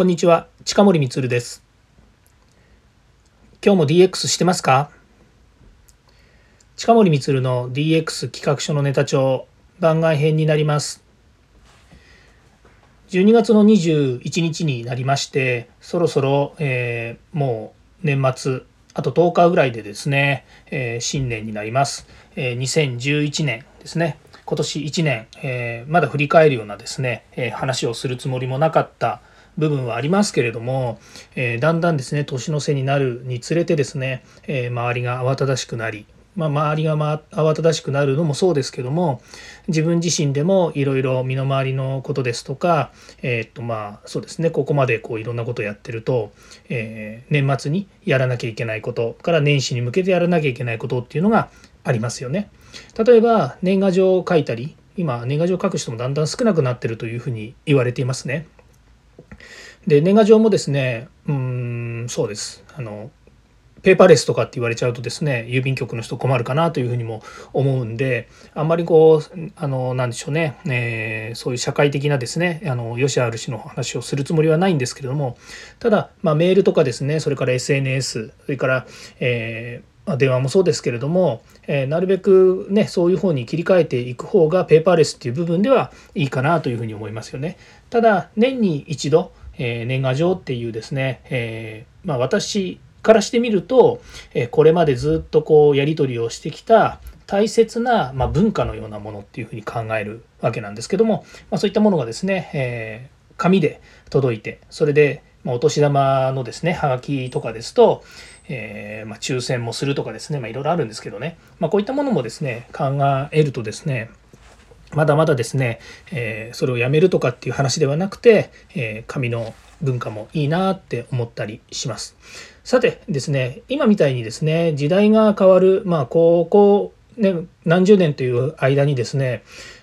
こんにちは。近森光です。今日も DX してますか？近森光の DX 企画書のネタ帳番外編になります。12月の21日になりましてそろそろ、えー、もう年末あと10日ぐらいでですね、えー、新年になります、えー、2011年ですね。今年1年、えー、まだ振り返るようなですね、え話をするつもりもなかった部分はありますけれども、えだんだんですね年の瀬になるにつれてですね、え周りが慌ただしくなりまあ、周りが、ま、慌ただしくなるのもそうですけども自分自身でもいろいろ身の回りのことですとか、えー、っとまあそうですねここまでこういろんなことをやってると、えー、年末にやらなきゃいけないことから年始に向けてやらなきゃいけないことっていうのがありますよね。例えば年賀状を書いたり今年賀状を書く人もだんだん少なくなってるというふうに言われていますね。で年賀状もですねうんそうです。あのペーパーレスとかって言われちゃうとですね郵便局の人困るかなというふうにも思うんであんまりこうあのなんでしょうね、えー、そういう社会的なですねあの良し悪しの話をするつもりはないんですけれどもただ、まあ、メールとかですねそれから SNS それから、えーま電話もそうですけれども、えー、なるべくねそういう方に切り替えていく方がペーパーレスっていう部分ではいいかなというふうに思いますよね。ただ年に一度、えー、年賀状っていうですね、えー、まあ、私からしてみると、えこれまでずっとこうやり取りをしてきた大切な、ま文化のようなものっていうふうに考えるわけなんですけども、まあ、そういったものがですね、え紙で届いてそれで、まお年玉のですねはがきとかですと、えー、まあ、抽選もするとかですね、まあ、いろいろあるんですけどね、まあ、こういったものもですね考えるとですねまだまだですね、えー、それをやめるとかっていう話ではなくて、えー、紙の文化もいいなって思ったりします。さてですね今みたいにですね時代が変わるまあここね何十年という間にですね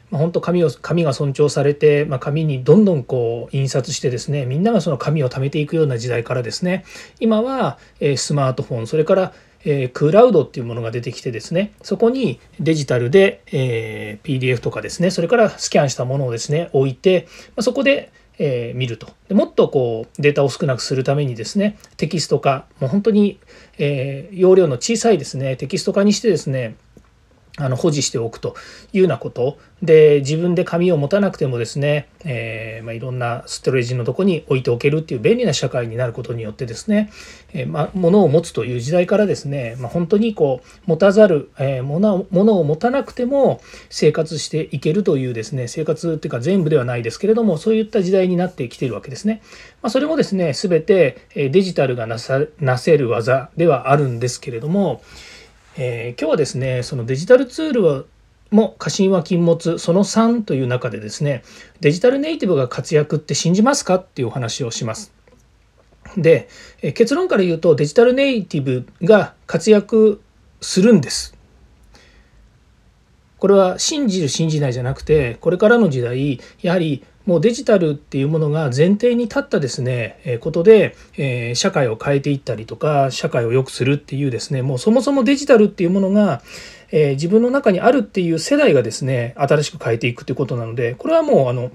まあ、本当紙を紙が尊重されて、まあ、紙にどんどんこう印刷してですねみんながその紙を貯めていくような時代からですね今は、えー、スマートフォンそれから、えー、クラウドっていうものが出てきてですねそこにデジタルで、えー、PDF とかですねそれからスキャンしたものをですね置いて、まあ、そこでえー、見ると。でもっとこうデータを少なくするためにですねテキスト化もう本当に、えー、容量の小さいですねテキスト化にしてですねあの保持しておくというようなことで自分で紙を持たなくてもですね、えー、まあ、いろんなストレージのとこに置いておけるっていう便利な社会になることによってですね、えー、ま物を持つという時代からですね、まあ、本当にこう持たざる、えー、物を持たなくても生活していけるというですね生活っていうか全部ではないですけれどもそういった時代になってきているわけですね。まあ、それもですね全てデジタルがなさなせる技ではあるんですけれども、えー、今日はですねそのデジタルツールはも過信は禁物その3という中でですねデジタルネイティブが活躍って信じますかっていうお話をします。で結論から言うとデジタルネイティブが活躍するんです。これは信じる信じないじゃなくてこれからの時代やはりもうデジタルっていうものが前提に立ったですね、えことで、え社会を変えていったりとか社会を良くするっていうですねもうそもそもデジタルっていうものが、え自分の中にあるっていう世代がですね新しく変えていくということなのでこれはもうあの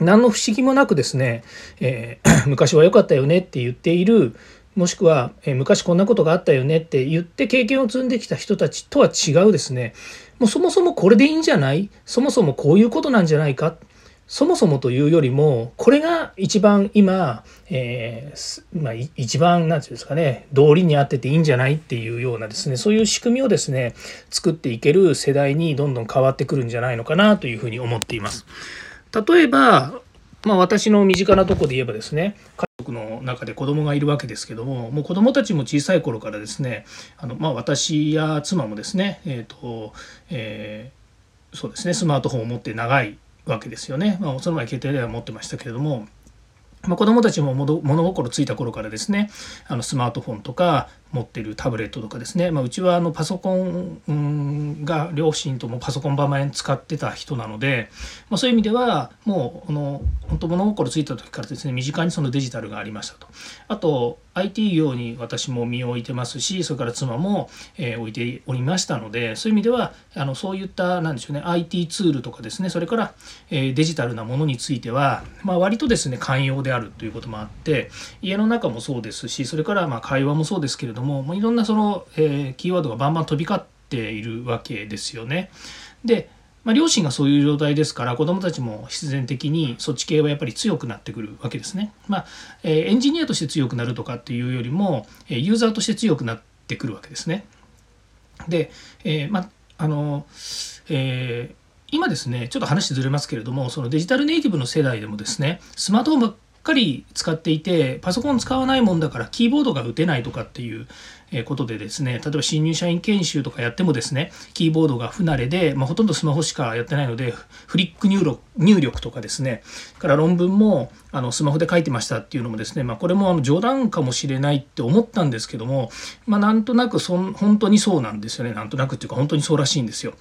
何の不思議もなくですね、えー、昔は良かったよねって言っているもしくは、えー、昔こんなことがあったよねって言って経験を積んできた人たちとは違うですね。もうそもそもこれでいいんじゃない？そもそもこういうことなんじゃないか？そもそもというよりもこれが一番今、えー、まあ、一番何て言うんですかね道理に合ってていいんじゃないっていうようなですねそういう仕組みをですね作っていける世代にどんどん変わってくるんじゃないのかなというふうに思っています。例えば、まあ、私の身近なとこで言えばですね家族の中で子供がいるわけですけどももう子供たちも小さい頃からですねあの、まあ、私や妻もですねえっ、ー、と、えー、そうですねスマートフォンを持って長いわけですよね。まあ、その前携帯では持ってましたけれども、まあ、子供たちも物心ついた頃からですねあのスマートフォンとか持ってるタブレットとかですね、まあ、うちはあのパソコンが両親ともパソコン場面使ってた人なので、まあ、そういう意味ではもうあの本当物心ついた時からですね身近にそのデジタルがありましたと。あと IT 業に私も身を置いてますしそれから妻も、えー、置いておりましたのでそういう意味ではあのそういったなんでしょうね IT ツールとかですねそれから、えー、デジタルなものについては、まあ、割とですね寛容であるということもあって家の中もそうですしそれからまあ会話もそうですけれどもも、まあ、いろんなその、えー、キーワードがバンバン飛び交っているわけですよね。でまあ、両親がそういう状態ですから子どもたちも必然的にそっち系はやっぱり強くなってくるわけですね。まあえー、エンジニアとして強くなるとかっていうよりもえユーザーとして強くなってくるわけですね。で、えー、まああのえー今ですねちょっと話ずれますけれどもそのデジタルネイティブの世代でもですねスマートフォンかり使っていてパソコン使わないもんだからキーボードが打てないとかっていうことでですね例えば新入社員研修とかやってもですねキーボードが不慣れで、まあ、ほとんどスマホしかやってないのでフリック入力入力とかですねから論文もあのスマホで書いてましたっていうのもですね、まあ、これもあの冗談かもしれないって思ったんですけども、まあ、なんとなくそん本当にそうなんですよねなんとなくっていうか本当にそうらしいんですよ。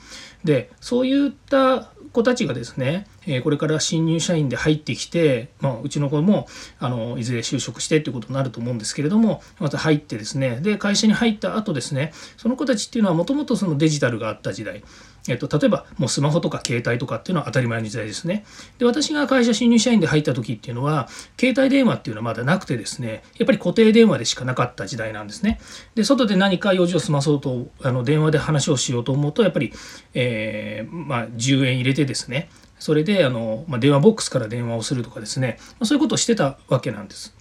でそういった子たちがですね、えこれから新入社員で入ってきて、まあ、うちの子もあのいずれ就職してっていうことになると思うんですけれどもまた入ってですねで会社に入った後ですねその子たちっていうのはもともとそのデジタルがあった時代えっと、例えばもうスマホとか携帯とかっていうのは当たり前の時代ですね。で私が会社新入社員で入った時っていうのは携帯電話っていうのはまだなくてですねやっぱり固定電話でしかなかった時代なんですね。で外で何か用事を済まそうとあの電話で話をしようと思うとやっぱり、えー、まあ、10円入れてですねそれであの、まあ、電話ボックスから電話をするとかですね、ま、そういうことをしてたわけなんです。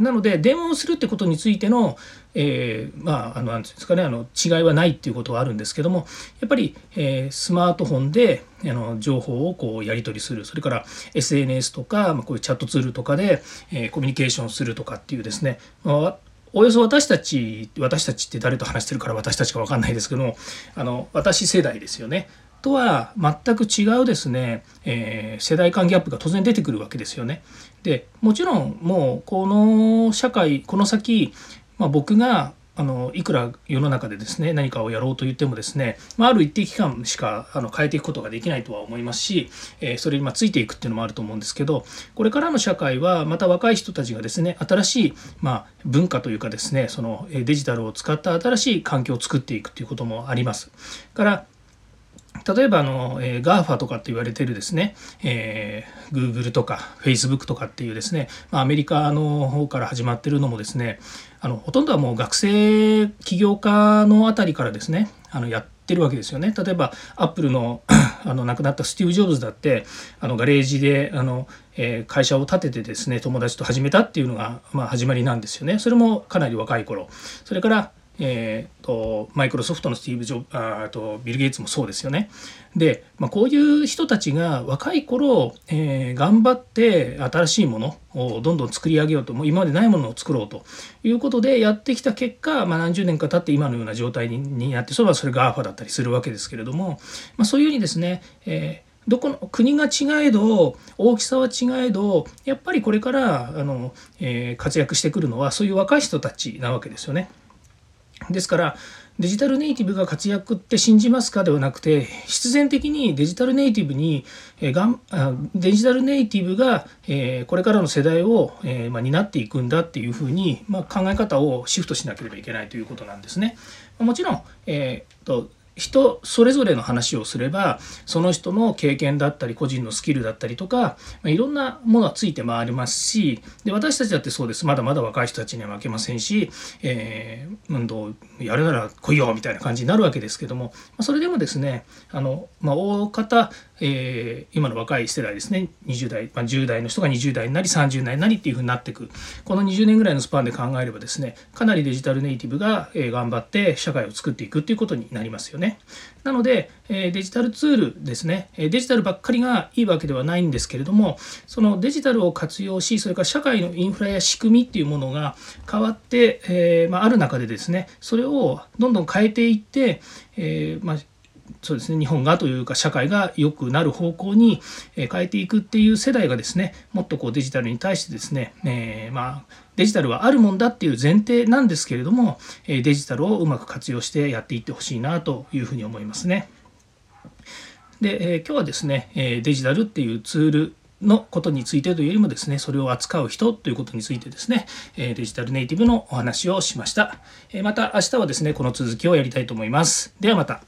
なので電話をするってことについての、えー、まああのなんていうんですかねあの違いはないっていうことはあるんですけどもやっぱり、えー、スマートフォンであの情報をこうやり取りする。それから SNS とか、まあ、こういうチャットツールとかで、えー、コミュニケーションするとかっていうですね、まあおよそ私たち私たちって誰と話してるから私たちか分かんないですけどもあの私世代ですよね。とは全く違うですね、えー、世代間ギャップが当然出てくるわけですよね。でもちろんもうこの社会この先、まあ、僕があのいくら世の中でですね何かをやろうと言ってもですね、まあ、ある一定期間しかあの変えていくことができないとは思いますし、えー、それにまついていくっていうのもあると思うんですけどこれからの社会はまた若い人たちがですね新しい、まあ、文化というかですねそのデジタルを使った新しい環境を作っていくということもあります。から例えばあの、えー、GAFA とかって言われてるですね、えー、Google とか Facebook とかっていうですね、まあ、アメリカの方から始まってるのもですねあのほとんどはもう学生起業家のあたりからですねあのやってるわけですよね。例えばアップルの あの亡くなったスティーブ・ジョブズだってあのガレージであの、えー、会社を建ててですね友達と始めたっていうのが、まあ、始まりなんですよね。それもかなり若い頃。それからえーと、マイクロソフトのスティーブ・ジョあとビル・ゲイツもそうですよね。で、まあ、こういう人たちが若い頃、えー、頑張って新しいものをどんどん作り上げようともう今までないものを作ろうということでやってきた結果、まあ、何十年か経って今のような状態になってそれはそれが GAFA だったりするわけですけれども、まあ、そういうふうにですね、えーどこの国が違えど大きさは違えどやっぱりこれからあの、えー、活躍してくるのはそういう若い人たちなわけですよね。ですからデジタルネイティブが活躍って信じますかではなくて必然的にデジタルネイティブに、え、がんデジタルネイティブが、え、これからの世代を、えま、担っていくんだっていうふうに、ま、考え方をシフトしなければいけないということなんですね。もちろん、えーと人それぞれの話をすればその人の経験だったり個人のスキルだったりとか、ま、いろんなものはついて回りますしで私たちだってそうです。まだまだ若い人たちには負けませんし、えー、運動やるなら来いよみたいな感じになるわけですけども、ま、それでもですねあの、まあ、大方、えー、今の若い世代ですね。20代、まあ、10代の人が20代になり30代になりっていうふうになっていく。この20年ぐらいのスパンで考えればですねかなりデジタルネイティブが、えー、頑張って社会を作っていくっていうことになりますよね。なので、えデジタルツールですね、デジタルばっかりがいいわけではないんですけれども、そのデジタルを活用し、それから社会のインフラや仕組みっていうものが変わって、えー、まあ、ある中でですね、それをどんどん変えていって、えー、まあそうですね日本がというか社会が良くなる方向に変えていくっていう世代がですねもっとこうデジタルに対してですね、えー、まあデジタルはあるもんだっていう前提なんですけれどもデジタルをうまく活用してやっていってほしいなというふうに思いますね。で、えー、今日はですねデジタルっていうツールのことについてというよりもですね、それを扱う人ということについてですね、デジタルネイティブのお話をしました。また明日はですね、この続きをやりたいと思います。ではまた。